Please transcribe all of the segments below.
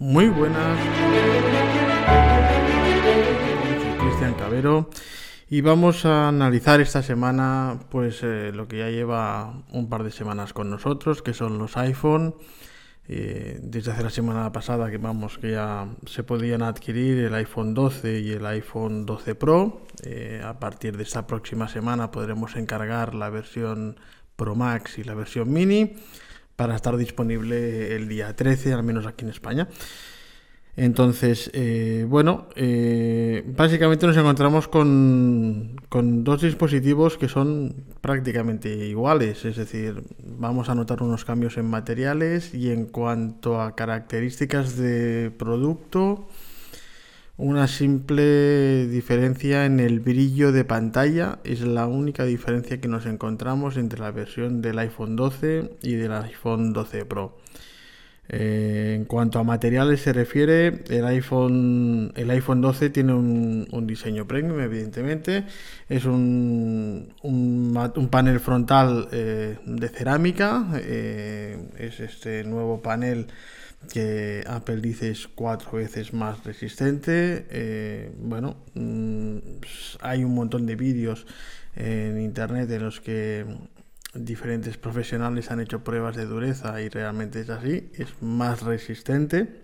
Muy buenas. Soy Cristian Cabero y vamos a analizar esta semana pues eh, lo que ya lleva un par de semanas con nosotros, que son los iPhone. Eh, desde hace la semana pasada que vamos que ya se podían adquirir el iPhone 12 y el iPhone 12 Pro. Eh, a partir de esta próxima semana podremos encargar la versión Pro Max y la versión Mini para estar disponible el día 13, al menos aquí en España. Entonces, eh, bueno, eh, básicamente nos encontramos con, con, dos dispositivos que son prácticamente iguales, es decir, vamos a notar unos cambios en materiales y en cuanto a características de producto, una simple diferencia en el brillo de pantalla es la única diferencia que nos encontramos entre la versión del iPhone 12 y del iPhone 12 Pro. Eh, en cuanto a materiales se refiere, el iPhone, el iPhone 12 tiene un, diseño premium, evidentemente. Es un, panel frontal eh, de cerámica. Eh, es este nuevo panel que Apple dice es cuatro veces más resistente. Eh, bueno, mm, hay un montón de vídeos en internet en los que diferentes profesionales han hecho pruebas de dureza y realmente es así, es más resistente.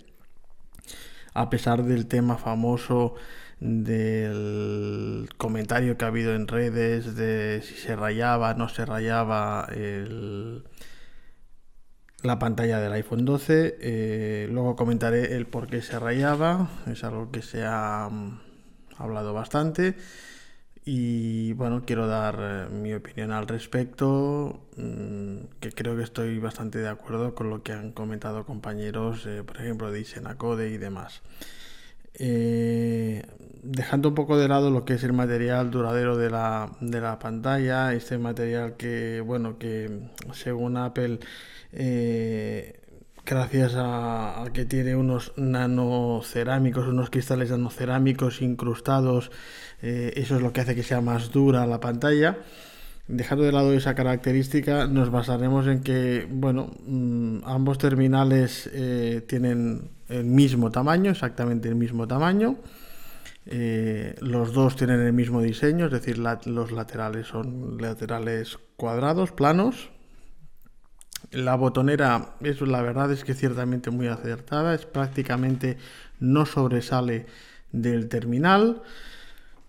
A pesar del tema famoso del comentario que ha habido en redes de si se rayaba, no se rayaba el, la pantalla del iPhone 12. Eh, luego comentaré el por qué se rayaba. Es algo que se ha mm, hablado bastante. Y bueno, quiero dar eh, mi opinión al respecto, mm, que creo que estoy bastante de acuerdo con lo que han comentado compañeros, eh, por ejemplo, de Isenacode y demás. Dejando un poco de lado lo que es el material duradero de la, de la pantalla, este material que, bueno, que según Apple eh, gracias a, que tiene unos nanocerámicos, unos cristales nanocerámicos incrustados, eh, eso es lo que hace que sea más dura la pantalla. Dejando de lado esa característica, nos basaremos en que, bueno, mm, ambos terminales eh, tienen el mismo tamaño, exactamente el mismo tamaño. los dos tienen el mismo diseño, es decir, los laterales son laterales cuadrados, planos, la botonera, eso la verdad es que ciertamente muy acertada, es prácticamente no sobresale del terminal.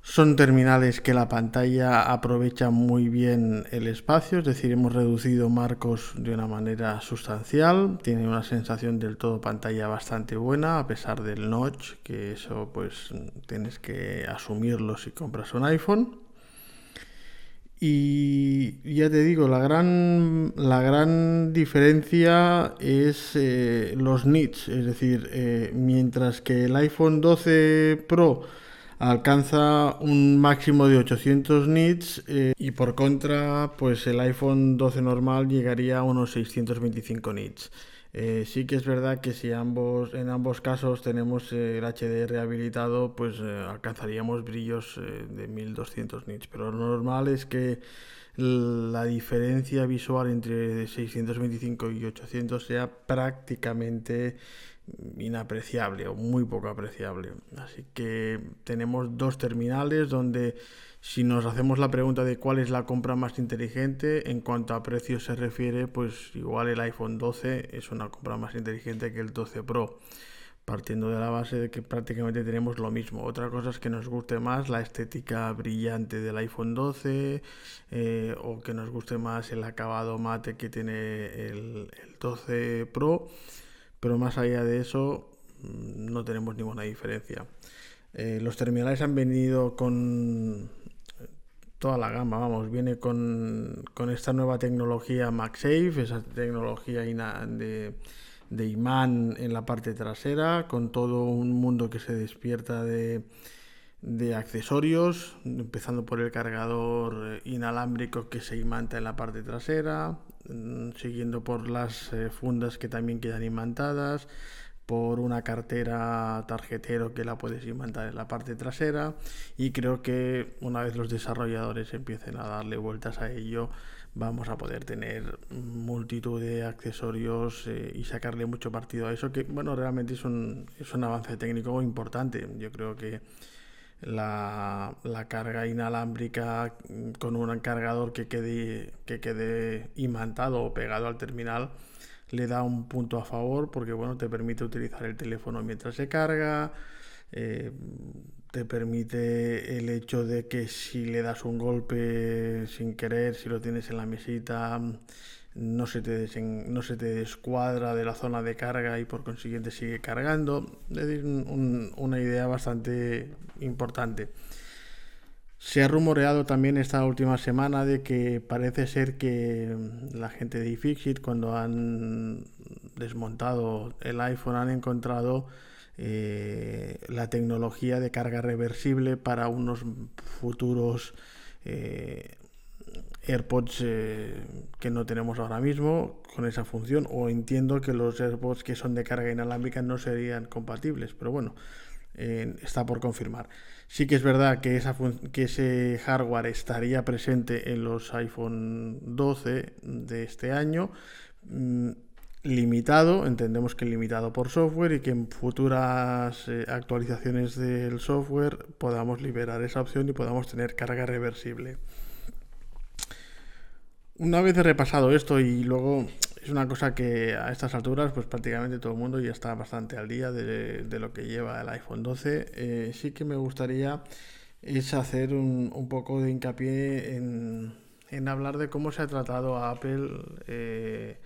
Son terminales que la pantalla aprovecha muy bien el espacio, es decir, hemos reducido marcos de una manera sustancial. Tiene una sensación del todo pantalla bastante buena, a pesar del notch, que eso pues tienes que asumirlo si compras un iPhone. Y ya te digo, la gran, la gran diferencia es eh, los nits, es decir, eh, mientras que el iPhone 12 Pro alcanza un máximo de 800 nits eh, y por contra, pues el iPhone 12 normal llegaría a unos 625 nits. Eh, sí que es verdad que si ambos, en ambos casos tenemos el HDR habilitado, pues eh, alcanzaríamos brillos eh, de 1200 nits. Pero lo normal es que la diferencia visual entre 625 y 800 sea prácticamente inapreciable o muy poco apreciable. Así que tenemos dos terminales donde si nos hacemos la pregunta de cuál es la compra más inteligente, en cuanto a precio se refiere, pues igual el iPhone 12 es una compra más inteligente que el 12 Pro, partiendo de la base de que prácticamente tenemos lo mismo. Otra cosa es que nos guste más la estética brillante del iPhone 12 eh, o que nos guste más el acabado mate que tiene el, el 12 Pro, pero más allá de eso mm, no tenemos ninguna diferencia. Eh, los terminales han venido con toda la gama, vamos, viene con, esta nueva tecnología MagSafe, esa tecnología de, de, imán en la parte trasera, con todo un mundo que se despierta de, de accesorios, empezando por el cargador inalámbrico que se imanta en la parte trasera, mm, siguiendo por las eh, fundas que también quedan imantadas, por una cartera tarjetero que la puedes imantar en la parte trasera y creo que una vez los desarrolladores empiecen a darle vueltas a ello vamos a poder tener multitud de accesorios eh, y sacarle mucho partido a eso que bueno realmente es un, es un avance técnico importante. Yo creo que la, la, carga inalámbrica con un cargador que quede, que quede imantado o pegado al terminal le da un punto a favor porque bueno, te permite utilizar el teléfono mientras se carga, eh, te permite el hecho de que si le das un golpe sin querer, si lo tienes en la mesita, no se te, no se te descuadra de la zona de carga y por consiguiente sigue cargando. Es una idea bastante importante. Se ha rumoreado también esta última semana de que parece ser que la gente de iFixit cuando han desmontado el iPhone han encontrado eh, la tecnología de carga reversible para unos futuros eh, AirPods eh, que no tenemos ahora mismo con esa función o entiendo que los AirPods que son de carga inalámbrica no serían compatibles pero bueno está por confirmar. Sí que es verdad que, esa que ese hardware estaría presente en los iPhone 12 de este año. Mm, limitado, entendemos que limitado por software y que en futuras eh, actualizaciones del software podamos liberar esa opción y podamos tener carga reversible. Una vez repasado esto y luego es una cosa que a estas alturas, pues prácticamente todo el mundo ya está bastante al día de, lo que lleva el iPhone 12. Eh, sí que me gustaría es hacer un, poco de hincapié en, hablar de cómo se ha tratado a Apple eh,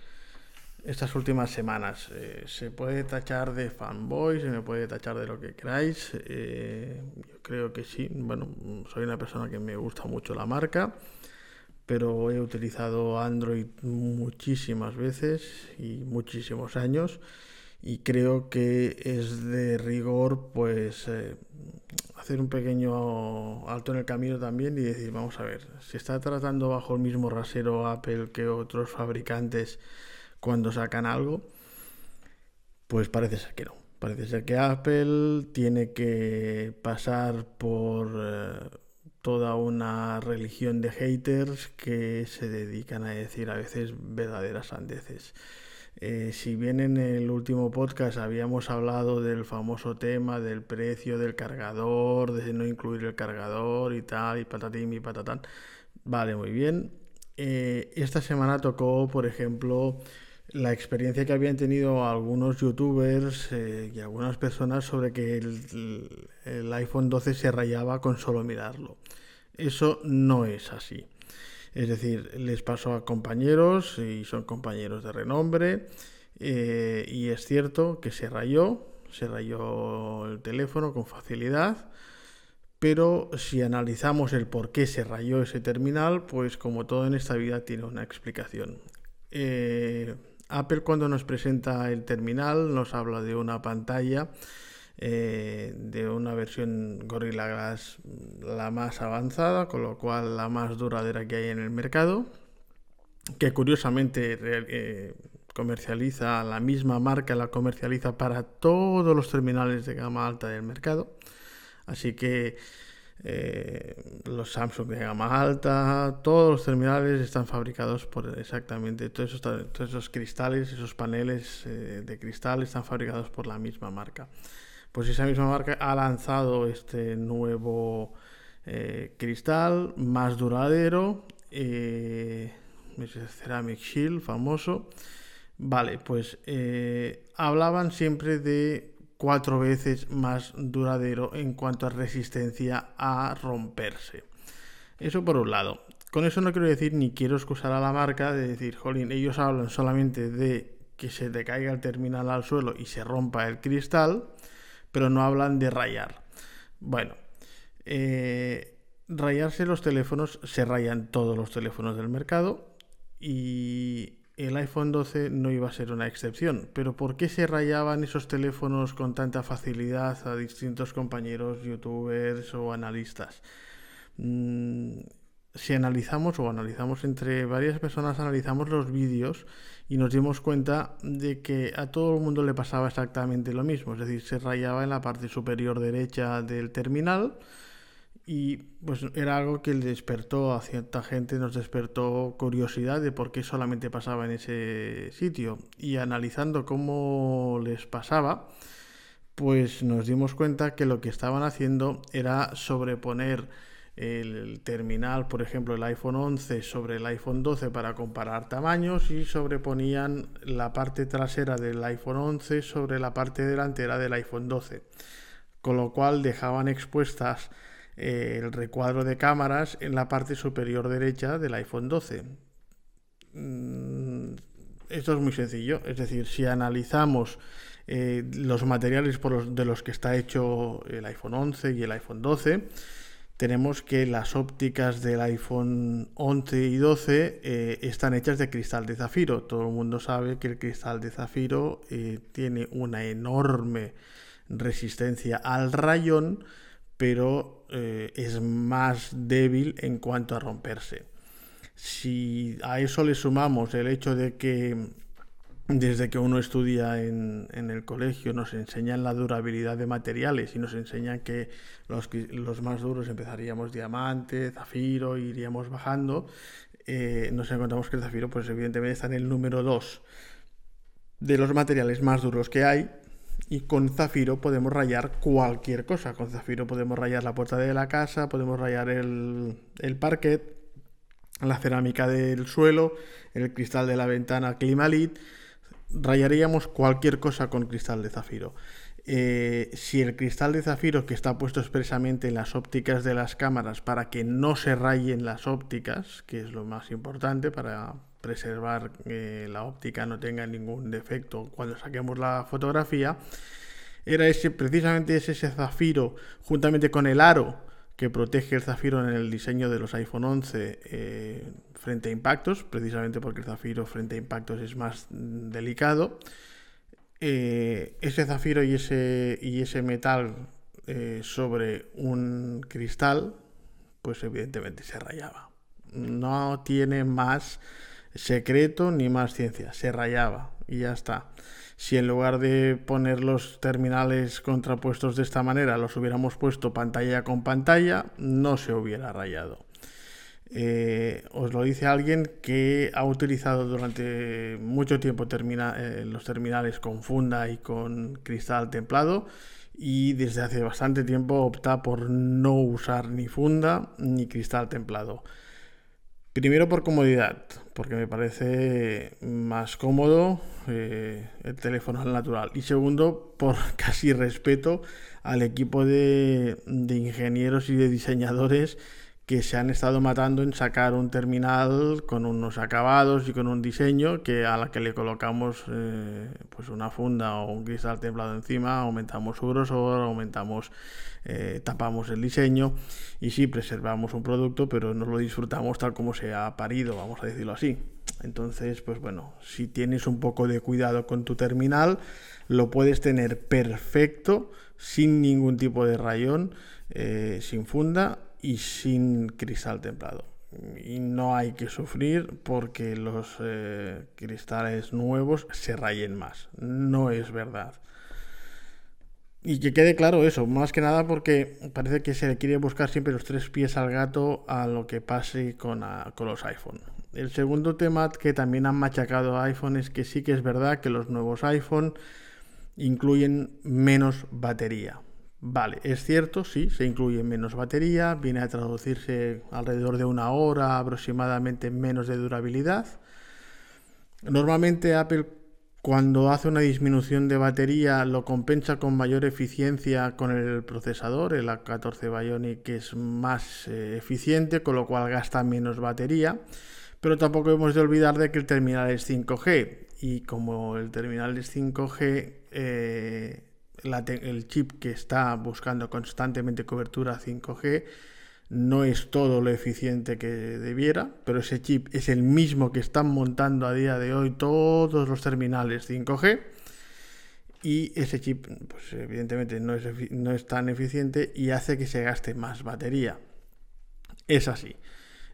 estas últimas semanas. Eh, se puede tachar de fanboy, se me puede tachar de lo que queráis. yo creo que sí. Bueno, soy una persona que me gusta mucho la marca pero he utilizado Android muchísimas veces y muchísimos años y creo que es de rigor pues eh, hacer un pequeño alto en el camino también y decir vamos a ver si está tratando bajo el mismo rasero Apple que otros fabricantes cuando sacan algo pues parece ser que no. Parece ser que Apple tiene que pasar por eh, toda una religión de haters que se dedican a decir a veces verdaderas sandeces. Eh, si bien en el último podcast habíamos hablado del famoso tema del precio del cargador, de no incluir el cargador y tal, y patatín y patatán, vale, muy bien. Eh, esta semana tocó, por ejemplo, la experiencia que habían tenido algunos youtubers eh, y algunas personas sobre que el, iPhone 12 se rayaba con solo mirarlo. Eso no es así. Es decir, les pasó a compañeros y son compañeros de renombre eh, y es cierto que se rayó, se rayó el teléfono con facilidad, pero si analizamos el por qué se rayó ese terminal, pues como todo en esta vida tiene una explicación. Eh, Apple cuando nos presenta el terminal nos habla de una pantalla eh, de una versión Gorilla Glass la más avanzada, con lo cual la más duradera que hay en el mercado, que curiosamente eh, comercializa la misma marca, la comercializa para todos los terminales de gama alta del mercado. Así que eh, los Samsung de gama alta, todos los terminales están fabricados por exactamente todos esos, cristales, esos paneles eh, de cristal están fabricados por la misma marca. Pues esa misma marca ha lanzado este nuevo eh, cristal más duradero, Ceramic Shield, famoso. Vale, pues hablaban siempre de cuatro veces más duradero en cuanto a resistencia a romperse. Eso por un lado. Con eso no quiero decir ni quiero excusar a la marca de decir, jolín, ellos hablan solamente de que se te caiga el terminal al suelo y se rompa el cristal, pero no hablan de rayar. Bueno, eh, rayarse los teléfonos, se rayan todos los teléfonos del mercado y el iPhone 12 no iba a ser una excepción. Pero ¿por qué se rayaban esos teléfonos con tanta facilidad a distintos compañeros, youtubers o analistas? Mm, si analizamos o analizamos entre varias personas, analizamos los vídeos y nos dimos cuenta de que a todo el mundo le pasaba exactamente lo mismo, es decir, se rayaba en la parte superior derecha del terminal y pues era algo que le despertó a cierta gente, nos despertó curiosidad de por qué solamente pasaba en ese sitio y analizando cómo les pasaba, pues nos dimos cuenta que lo que estaban haciendo era sobreponer el terminal, por ejemplo, el iPhone 11 sobre el iPhone 12 para comparar tamaños y sobreponían la parte trasera del iPhone 11 sobre la parte delantera del iPhone 12. Con lo cual dejaban expuestas el recuadro de cámaras en la parte superior derecha del iPhone 12. Mm, esto es muy sencillo, es decir, si analizamos eh, los materiales de los que está hecho el iPhone 11 y el iPhone 12, tenemos que las ópticas del iPhone 11 y 12 eh, están hechas de cristal de zafiro. Todo el mundo sabe que el cristal de zafiro eh, tiene una enorme resistencia al rayón, pero eh, es más débil en cuanto a romperse. Si a eso le sumamos el hecho de que desde que uno estudia en, el colegio nos enseñan la durabilidad de materiales y nos enseñan que los, los más duros empezaríamos diamante, zafiro, iríamos bajando, eh, nos encontramos que el zafiro pues evidentemente está en el número 2 de los materiales más duros que hay y con zafiro podemos rayar cualquier cosa. Con zafiro podemos rayar la puerta de la casa, podemos rayar el, el parquet, la cerámica del suelo, el cristal de la ventana Climalit rayaríamos cualquier cosa con cristal de zafiro. Eh, si el cristal de zafiro que está puesto expresamente en las ópticas de las cámaras para que no se rayen las ópticas, que es lo más importante para preservar que la óptica no tenga ningún defecto cuando saquemos la fotografía, era ese precisamente ese, zafiro juntamente con el aro que protege el zafiro en el diseño de los iPhone 11 eh, frente a impactos, precisamente porque el zafiro frente a impactos es más delicado. Eh, ese zafiro y ese, y ese metal eh, sobre un cristal, pues evidentemente se rayaba. No tiene más secreto ni más ciencia, se rayaba y ya está si en lugar de poner los terminales contrapuestos de esta manera los hubiéramos puesto pantalla con pantalla, no se hubiera rayado. Eh, os lo dice alguien que ha utilizado durante mucho tiempo eh, los terminales con funda y con cristal templado y desde hace bastante tiempo opta por no usar ni funda ni cristal templado. Primero por comodidad, porque me parece más cómodo eh, el teléfono al natural. Y segundo, por casi respeto al equipo de, de ingenieros y de diseñadores que se han estado matando en sacar un terminal con unos acabados y con un diseño que a la que le colocamos eh, pues una funda o un cristal templado encima, aumentamos su grosor, aumentamos, eh, tapamos el diseño y sí preservamos un producto, pero no lo disfrutamos tal como se ha parido, vamos a decirlo así. Entonces, pues bueno, si tienes un poco de cuidado con tu terminal, lo puedes tener perfecto, sin ningún tipo de rayón, eh, sin funda y sin cristal templado. Y no hay que sufrir porque los eh, cristales nuevos se rayen más. No es verdad. Y que quede claro eso, más que nada porque parece que se le quiere buscar siempre los tres pies al gato a lo que pase con, con los iPhone. El segundo tema que también han machacado iPhone es que sí que es verdad que los nuevos iPhone incluyen menos batería. Vale, es cierto, sí, se incluye menos batería, viene a traducirse alrededor de una hora aproximadamente menos de durabilidad. Normalmente Apple cuando hace una disminución de batería lo compensa con mayor eficiencia con el procesador, el A14 Bionic que es más eh, eficiente, con lo cual gasta menos batería. Pero tampoco hemos de olvidar de que el terminal es 5G y como el terminal es 5G, eh, el chip que está buscando constantemente cobertura 5G no es todo lo eficiente que debiera, pero ese chip es el mismo que están montando a día de hoy todos los terminales 5G y ese chip pues evidentemente no es, no es tan eficiente y hace que se gaste más batería. Es así.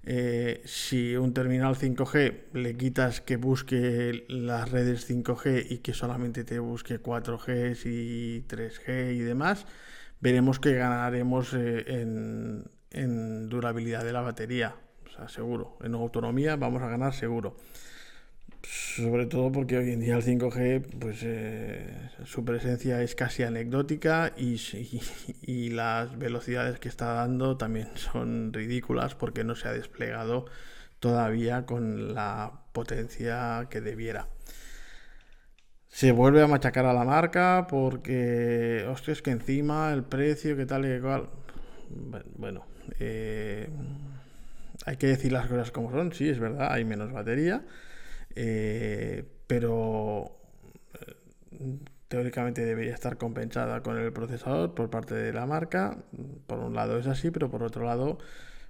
Eh, si un terminal 5G le quitas que busque las redes 5G y que solamente te busque 4G y 3G y demás, veremos que ganaremos eh, en, en durabilidad de la batería. O sea, seguro. En autonomía vamos a ganar seguro. Sobre todo porque hoy en día el 5G, pues eh, su presencia es casi anecdótica y, y, las velocidades que está dando también son ridículas porque no se ha desplegado todavía con la potencia que debiera. Se vuelve a machacar a la marca porque, hostia, es que encima el precio, que tal y cual. Bueno, eh, hay que decir las cosas como son, sí, es verdad, hay menos batería eh, pero eh, teóricamente debería estar compensada con el procesador por parte de la marca. Por un lado es así, pero por otro lado,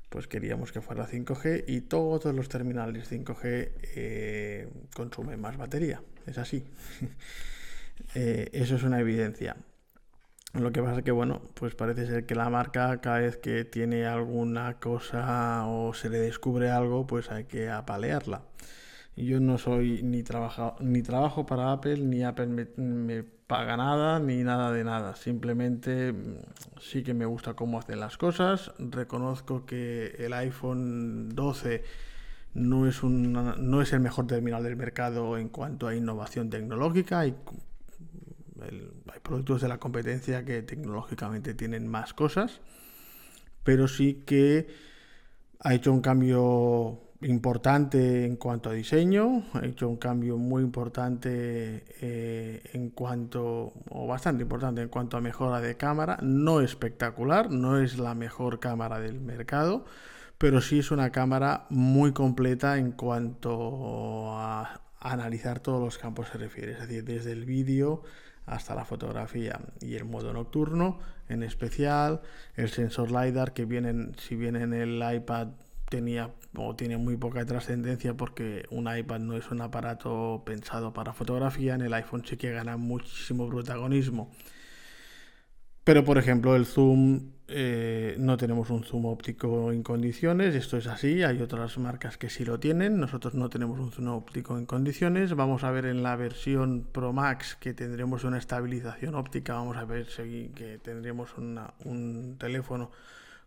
pues queríamos que fuera 5G y todos los terminales 5G eh, consumen más batería. Es así. eso es una evidencia. Lo que pasa es que, bueno, pues parece ser que la marca cada vez que tiene alguna cosa o se le descubre algo, pues hay que apalearla. Yo no soy ni, trabajo, ni trabajo para Apple, ni Apple me, paga nada, ni nada de nada. Simplemente mm, sí que me gusta cómo hacen las cosas. Reconozco que el iPhone 12 no es, no es el mejor terminal del mercado en cuanto a innovación tecnológica. Hay productos de la competencia que tecnológicamente tienen más cosas, pero sí que ha hecho un cambio importante en cuanto a diseño, ha hecho un cambio muy importante eh, en cuanto, o bastante importante en cuanto a mejora de cámara, no espectacular, no es la mejor cámara del mercado, pero sí es una cámara muy completa en cuanto a analizar todos los campos se refiere, es decir, desde el vídeo hasta la fotografía y el modo nocturno en especial, el sensor LiDAR que vienen, si viene en el iPad tenía o tiene muy poca trascendencia porque un iPad no es un aparato pensado para fotografía, en el iPhone sí que gana muchísimo protagonismo. Pero por ejemplo el zoom, eh, no tenemos un zoom óptico en condiciones, esto es así, hay otras marcas que sí lo tienen, nosotros no tenemos un zoom óptico en condiciones, vamos a ver en la versión Pro Max que tendremos una estabilización óptica, vamos a ver si que tendremos un teléfono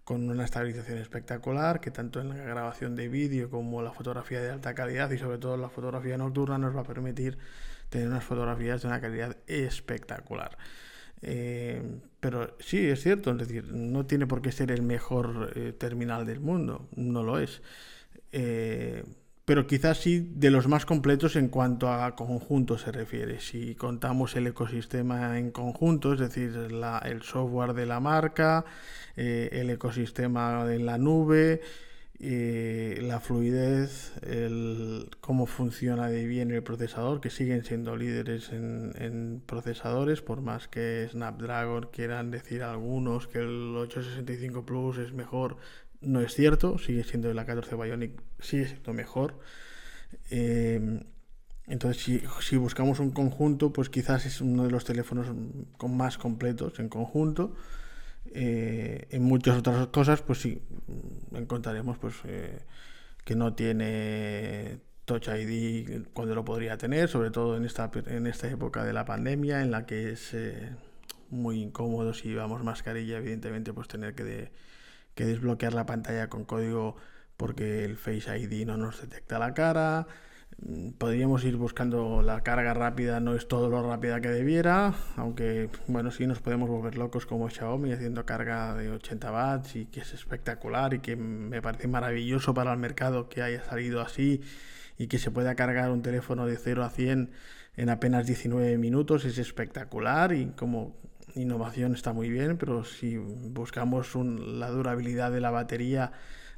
con una estabilización espectacular que tanto en la grabación de vídeo como la fotografía de alta calidad y sobre todo la fotografía nocturna nos va a permitir tener unas fotografías de una calidad espectacular. Eh, pero sí, es cierto, es decir, no tiene por qué ser el mejor eh, terminal del mundo, no lo es. Eh, pero quizás sí de los más completos en cuanto a conjunto se refiere. Si contamos el ecosistema en conjunto, es decir, el software de la marca, eh, el ecosistema en la nube, eh, la fluidez, el, cómo funciona de bien el procesador, que siguen siendo líderes en, procesadores, por más que Snapdragon quieran decir algunos que el 865 Plus es mejor, no es cierto, sigue siendo la 14 Bionic, sigue siendo mejor. Eh, entonces, si, si, buscamos un conjunto, pues quizás es uno de los teléfonos con más completos en conjunto. Eh, en muchas otras cosas, pues sí, encontraremos pues, eh, que no tiene Touch ID cuando lo podría tener, sobre todo en esta, en esta época de la pandemia, en la que es muy incómodo si llevamos mascarilla, evidentemente, pues tener que... que desbloquear la pantalla con código porque el Face ID no nos detecta la cara. Mm, podríamos ir buscando la carga rápida, no es todo lo rápida que debiera, aunque bueno, sí nos podemos volver locos como Xiaomi haciendo carga de 80 watts y que es espectacular y que me parece maravilloso para el mercado que haya salido así y que se pueda cargar un teléfono de 0 a 100 en apenas 19 minutos, es espectacular y como innovación está muy bien, pero si buscamos la durabilidad de la batería,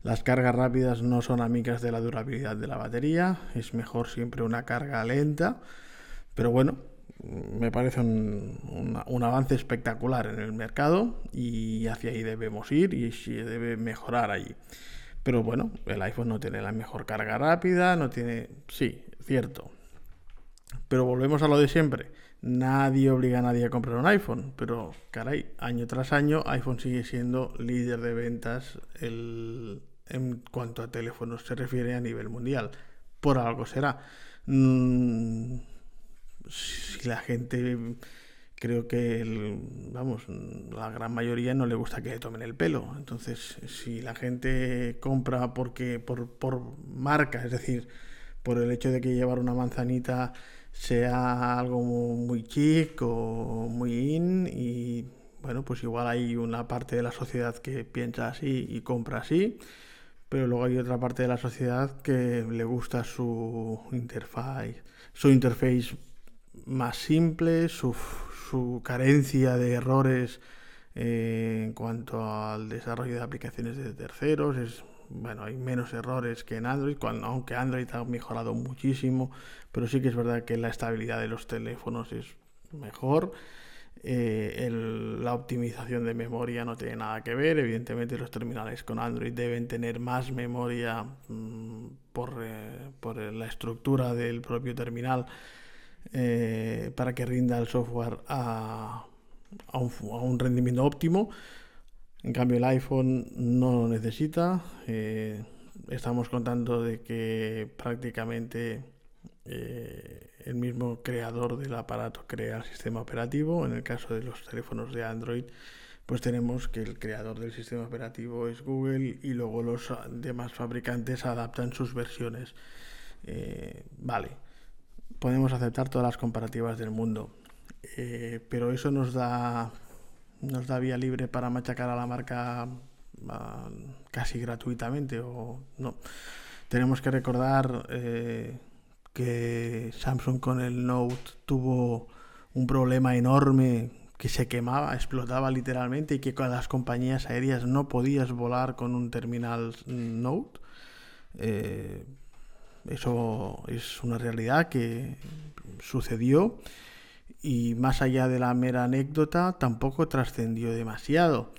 las cargas rápidas no son amigas de la durabilidad de la batería, es mejor siempre una carga lenta, pero bueno, me parece un, un, avance espectacular en el mercado y hacia ahí debemos ir y se debe mejorar allí. Pero bueno, el iPhone no tiene la mejor carga rápida, no tiene... Sí, cierto. Pero volvemos a lo de siempre Nadie obliga a nadie a comprar un iPhone, pero caray, año tras año iPhone sigue siendo líder de ventas, el, en cuanto a teléfonos se refiere a nivel mundial. Por algo será. Mm, si la gente creo que vamos la gran mayoría no le gusta que le tomen el pelo entonces si la gente compra porque por, por marca es decir por el hecho de que llevar una manzanita sea algo muy chic o muy in y bueno pues igual hay una parte de la sociedad que piensa así y compra así pero luego hay otra parte de la sociedad que le gusta su interfaz su interface más simple su, su carencia de errores eh, en cuanto al desarrollo de aplicaciones de terceros bueno, hay menos errores que en Android, aunque Android ha mejorado muchísimo, pero sí que es verdad que la estabilidad de los teléfonos es mejor. Eh, la optimización de memoria no tiene nada que ver. Evidentemente los terminales con Android deben tener más memoria mm, por, eh, por, la estructura del propio terminal eh, para que rinda el software a, a un rendimiento óptimo. En cambio el iPhone no lo necesita. Eh, estamos contando de que prácticamente eh, el mismo creador del aparato crea el sistema operativo. En el caso de los teléfonos de Android, pues tenemos que el creador del sistema operativo es Google y luego los demás fabricantes adaptan sus versiones. Eh, vale, podemos aceptar todas las comparativas del mundo, pero eso nos da nos da vía libre para machacar a la marca ah, casi gratuitamente o no. Tenemos que recordar eh, que Samsung con el Note tuvo un problema enorme que se quemaba, explotaba literalmente y que con las compañías aéreas no podías volar con un terminal Note. Eh, eso es una realidad que sucedió y más allá de la mera anécdota tampoco trascendió demasiado.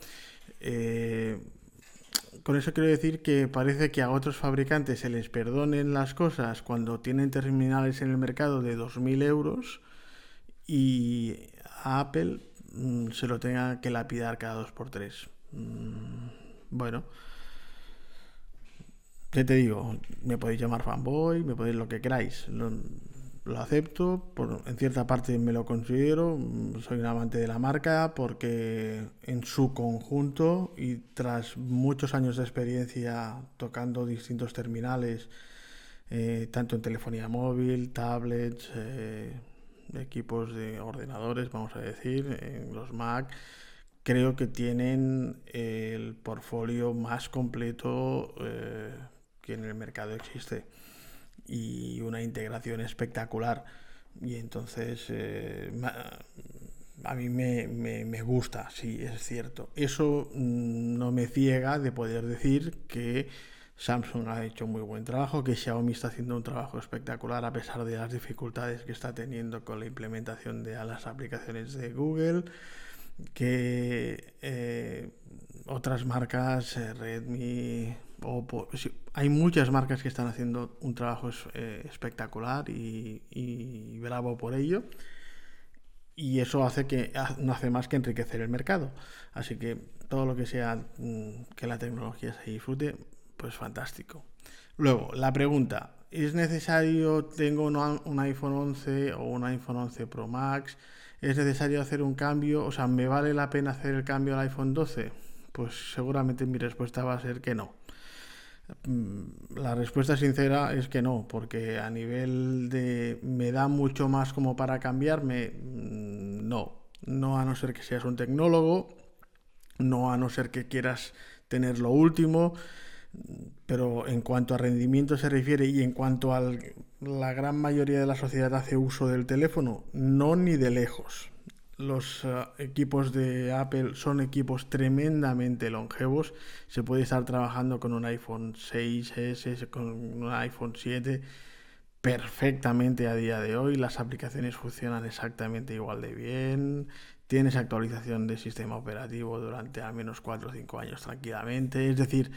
Eh, con eso quiero decir que parece que a otros fabricantes se les perdonen las cosas cuando tienen terminales en el mercado de 2.000 euros y a Apple mm, se lo tenga que lapidar cada 2x3. Mm, bueno, ¿qué te digo? Me podéis llamar fanboy, me podéis lo que queráis lo acepto, por, en cierta parte me lo considero, soy un amante de la marca porque en su conjunto y tras muchos años de experiencia tocando distintos terminales, eh, tanto en telefonía móvil, tablets, eh, equipos de ordenadores, vamos a decir, en los Mac, creo que tienen el portfolio más completo eh, que en el mercado existe y una integración espectacular. Y entonces eh, a mí me, me, gusta, sí, es cierto. Eso mm, no me ciega de poder decir que Samsung ha hecho muy buen trabajo, que Xiaomi está haciendo un trabajo espectacular a pesar de las dificultades que está teniendo con la implementación de las aplicaciones de Google, que eh, otras marcas, eh, Redmi, hay muchas marcas que están haciendo un trabajo eh, espectacular y, bravo por ello. Y eso hace que no hace más que enriquecer el mercado. Así que todo lo que sea mm, que la tecnología se disfrute, pues fantástico. Luego, la pregunta, ¿es necesario, tengo un iPhone 11 o un iPhone 11 Pro Max? ¿Es necesario hacer un cambio? O sea, ¿me vale la pena hacer el cambio al iPhone 12? Pues seguramente mi respuesta va a ser que no. Mm, la respuesta sincera es que no, porque a nivel de me da mucho más como para cambiarme, mm, no. No a no ser que seas un tecnólogo, no a no ser que quieras tener lo último, pero en cuanto a rendimiento se refiere y en cuanto a la gran mayoría de la sociedad hace uso del teléfono, no ni de lejos los eh, equipos de Apple son equipos tremendamente longevos. Se puede estar trabajando con un iPhone 6S, con un iPhone 7 perfectamente a día de hoy. Las aplicaciones funcionan exactamente igual de bien. Tienes actualización de sistema operativo durante al menos 4 o 5 años tranquilamente. Es decir,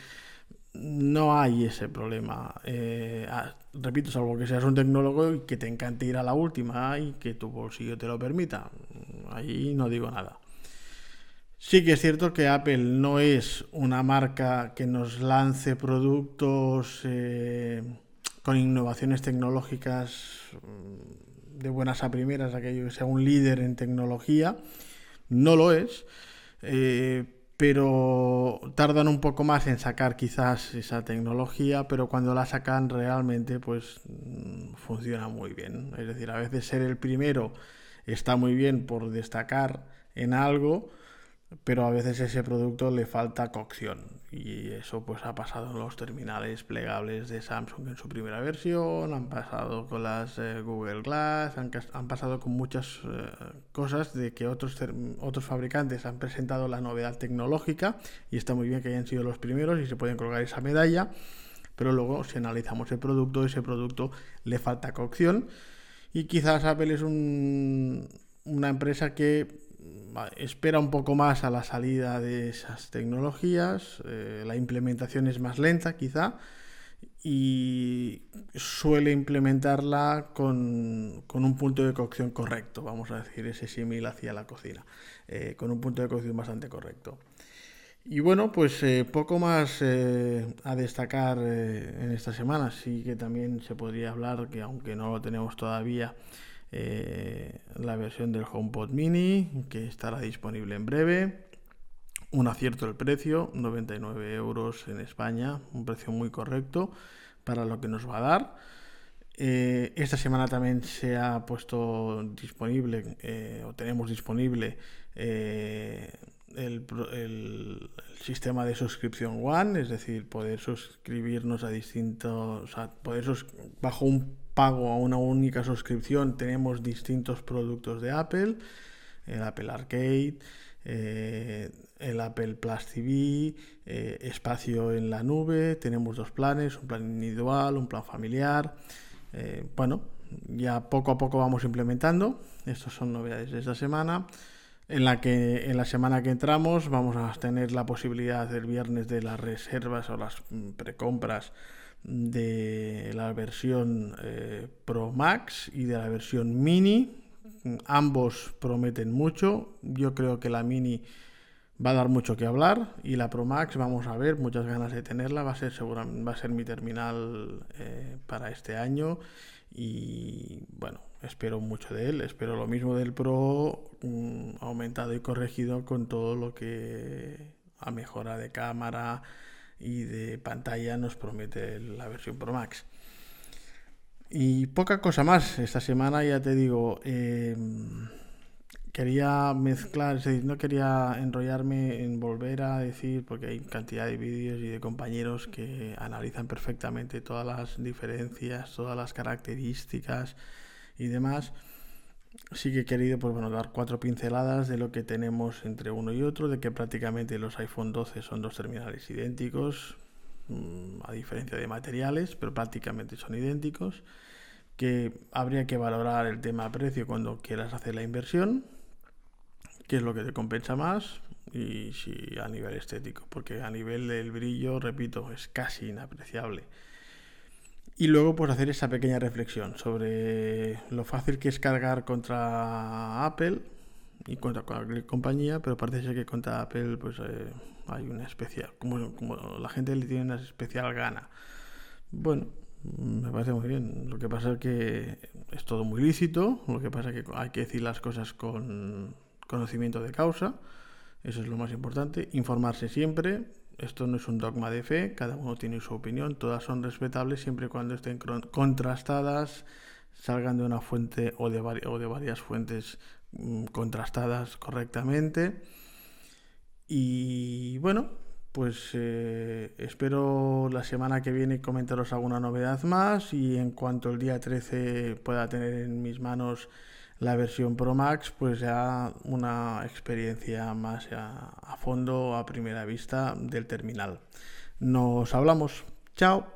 no hay ese problema. Eh, ah, repito, salvo que seas un tecnólogo y que te encante ir a la última y que tu bolsillo te lo permita. Ahí no digo nada. Sí que es cierto que Apple no es una marca que nos lance productos eh, con innovaciones tecnológicas mm, de buenas a primeras, aquello que sea un líder en tecnología. No lo es. Eh, pero tardan un poco más en sacar quizás esa tecnología, pero cuando la sacan realmente pues mm, funciona muy bien. Es decir, a veces ser el primero está muy bien por destacar en algo, pero a veces ese producto le falta cocción. Y eso pues ha pasado en los terminales plegables de Samsung en su primera versión, han pasado con las eh, Google Glass, han, han, pasado con muchas eh, cosas de que otros, otros fabricantes han presentado la novedad tecnológica y está muy bien que hayan sido los primeros y se pueden colgar esa medalla, pero luego si analizamos el producto, ese producto le falta cocción. Y quizás Apple es un, una empresa que espera un poco más a la salida de esas tecnologías, eh, la implementación es más lenta quizá y suele implementarla con, un punto de cocción correcto, vamos a decir, ese símil hacia la cocina, eh, con un punto de cocción bastante correcto. Y bueno, pues eh, poco más a destacar en esta semana, sí que también se podría hablar, que aunque no lo tenemos todavía, eh, la versión del HomePod Mini que estará disponible en breve. Un acierto el precio, 99 euros en España, un precio muy correcto para lo que nos va a dar. Eh, esta semana también se ha puesto disponible eh, o tenemos disponible el, sistema de suscripción One, es decir, poder suscribirnos a distintos, o sea, poder bajo un pago a una única suscripción tenemos distintos productos de Apple, el Apple Arcade, eh, el Apple Plus TV, eh, espacio en la nube, tenemos dos planes, un plan individual, un plan familiar. Eh, bueno, ya poco a poco vamos implementando. Estas son novedades de esta semana. En la que en la semana que entramos vamos a tener la posibilidad del viernes de las reservas o las mm, precompras de la versión eh, Pro Max y de la versión Mini. Ambos prometen mucho. Yo creo que la Mini va a dar mucho que hablar y la Pro Max vamos a ver, muchas ganas de tenerla. Va a ser va a ser mi terminal eh, para este año y bueno, espero mucho de él. Espero lo mismo del Pro mm, aumentado y corregido con todo lo que a mejora de cámara y de pantalla nos promete la versión Pro Max. Y poca cosa más. Esta semana ya te digo, em, quería mezclar, no quería enrollarme en volver a decir, porque hay cantidad de vídeos y de compañeros que analizan perfectamente todas las diferencias, todas las características y demás sí que he querido pues, bueno, dar cuatro pinceladas de lo que tenemos entre uno y otro, de que prácticamente los iPhone 12 son dos terminales idénticos, mm, a diferencia de materiales, pero prácticamente son idénticos, que habría que valorar el tema precio cuando quieras hacer la inversión, qué es lo que te compensa más y si a nivel estético, porque a nivel del brillo, repito, es casi inapreciable. Y luego pues hacer esa pequeña reflexión sobre lo fácil que es cargar contra Apple y contra cualquier compañía, pero parece ser que contra Apple pues eh, hay una especial, como, como la gente le tiene una especial gana. Bueno, me parece muy bien. Lo que pasa es que es todo muy lícito, lo que pasa es que hay que decir las cosas con conocimiento de causa, eso es lo más importante, informarse siempre, esto no es un dogma de fe, cada uno tiene su opinión, todas son respetables siempre y cuando estén contrastadas, salgan de una fuente o de, o de varias fuentes mm, contrastadas correctamente. Y bueno, pues eh, espero la semana que viene comentaros alguna novedad más y en cuanto el día 13 pueda tener en mis manos la versión Pro Max, pues ya una experiencia más a, fondo, a primera vista del terminal. Nos hablamos. Chao.